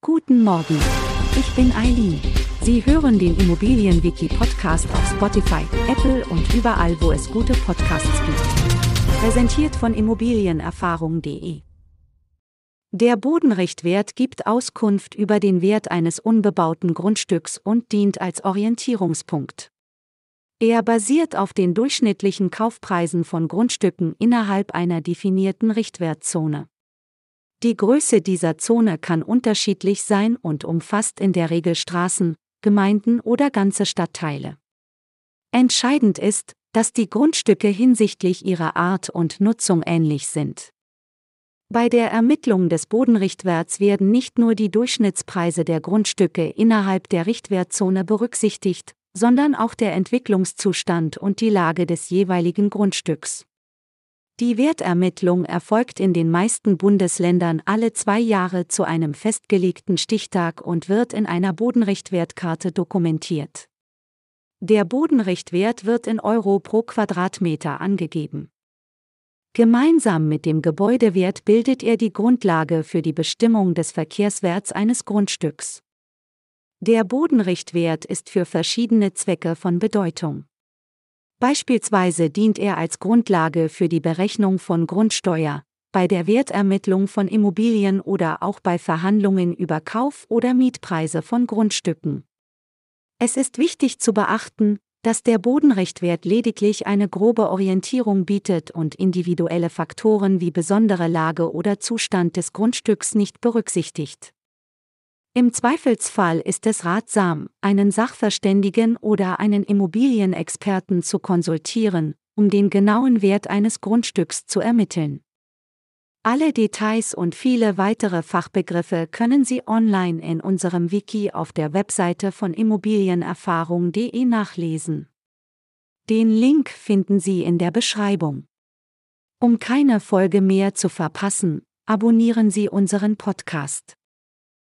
Guten Morgen. Ich bin Eileen. Sie hören den Immobilienwiki-Podcast auf Spotify, Apple und überall, wo es gute Podcasts gibt. Präsentiert von Immobilienerfahrung.de. Der Bodenrichtwert gibt Auskunft über den Wert eines unbebauten Grundstücks und dient als Orientierungspunkt. Er basiert auf den durchschnittlichen Kaufpreisen von Grundstücken innerhalb einer definierten Richtwertzone. Die Größe dieser Zone kann unterschiedlich sein und umfasst in der Regel Straßen, Gemeinden oder ganze Stadtteile. Entscheidend ist, dass die Grundstücke hinsichtlich ihrer Art und Nutzung ähnlich sind. Bei der Ermittlung des Bodenrichtwerts werden nicht nur die Durchschnittspreise der Grundstücke innerhalb der Richtwertzone berücksichtigt, sondern auch der Entwicklungszustand und die Lage des jeweiligen Grundstücks. Die Wertermittlung erfolgt in den meisten Bundesländern alle zwei Jahre zu einem festgelegten Stichtag und wird in einer Bodenrichtwertkarte dokumentiert. Der Bodenrichtwert wird in Euro pro Quadratmeter angegeben. Gemeinsam mit dem Gebäudewert bildet er die Grundlage für die Bestimmung des Verkehrswerts eines Grundstücks. Der Bodenrichtwert ist für verschiedene Zwecke von Bedeutung. Beispielsweise dient er als Grundlage für die Berechnung von Grundsteuer, bei der Wertermittlung von Immobilien oder auch bei Verhandlungen über Kauf- oder Mietpreise von Grundstücken. Es ist wichtig zu beachten, dass der Bodenrichtwert lediglich eine grobe Orientierung bietet und individuelle Faktoren wie besondere Lage oder Zustand des Grundstücks nicht berücksichtigt. Im Zweifelsfall ist es ratsam, einen Sachverständigen oder einen Immobilienexperten zu konsultieren, um den genauen Wert eines Grundstücks zu ermitteln. Alle Details und viele weitere Fachbegriffe können Sie online in unserem Wiki auf der Webseite von immobilienerfahrung.de nachlesen. Den Link finden Sie in der Beschreibung. Um keine Folge mehr zu verpassen, abonnieren Sie unseren Podcast.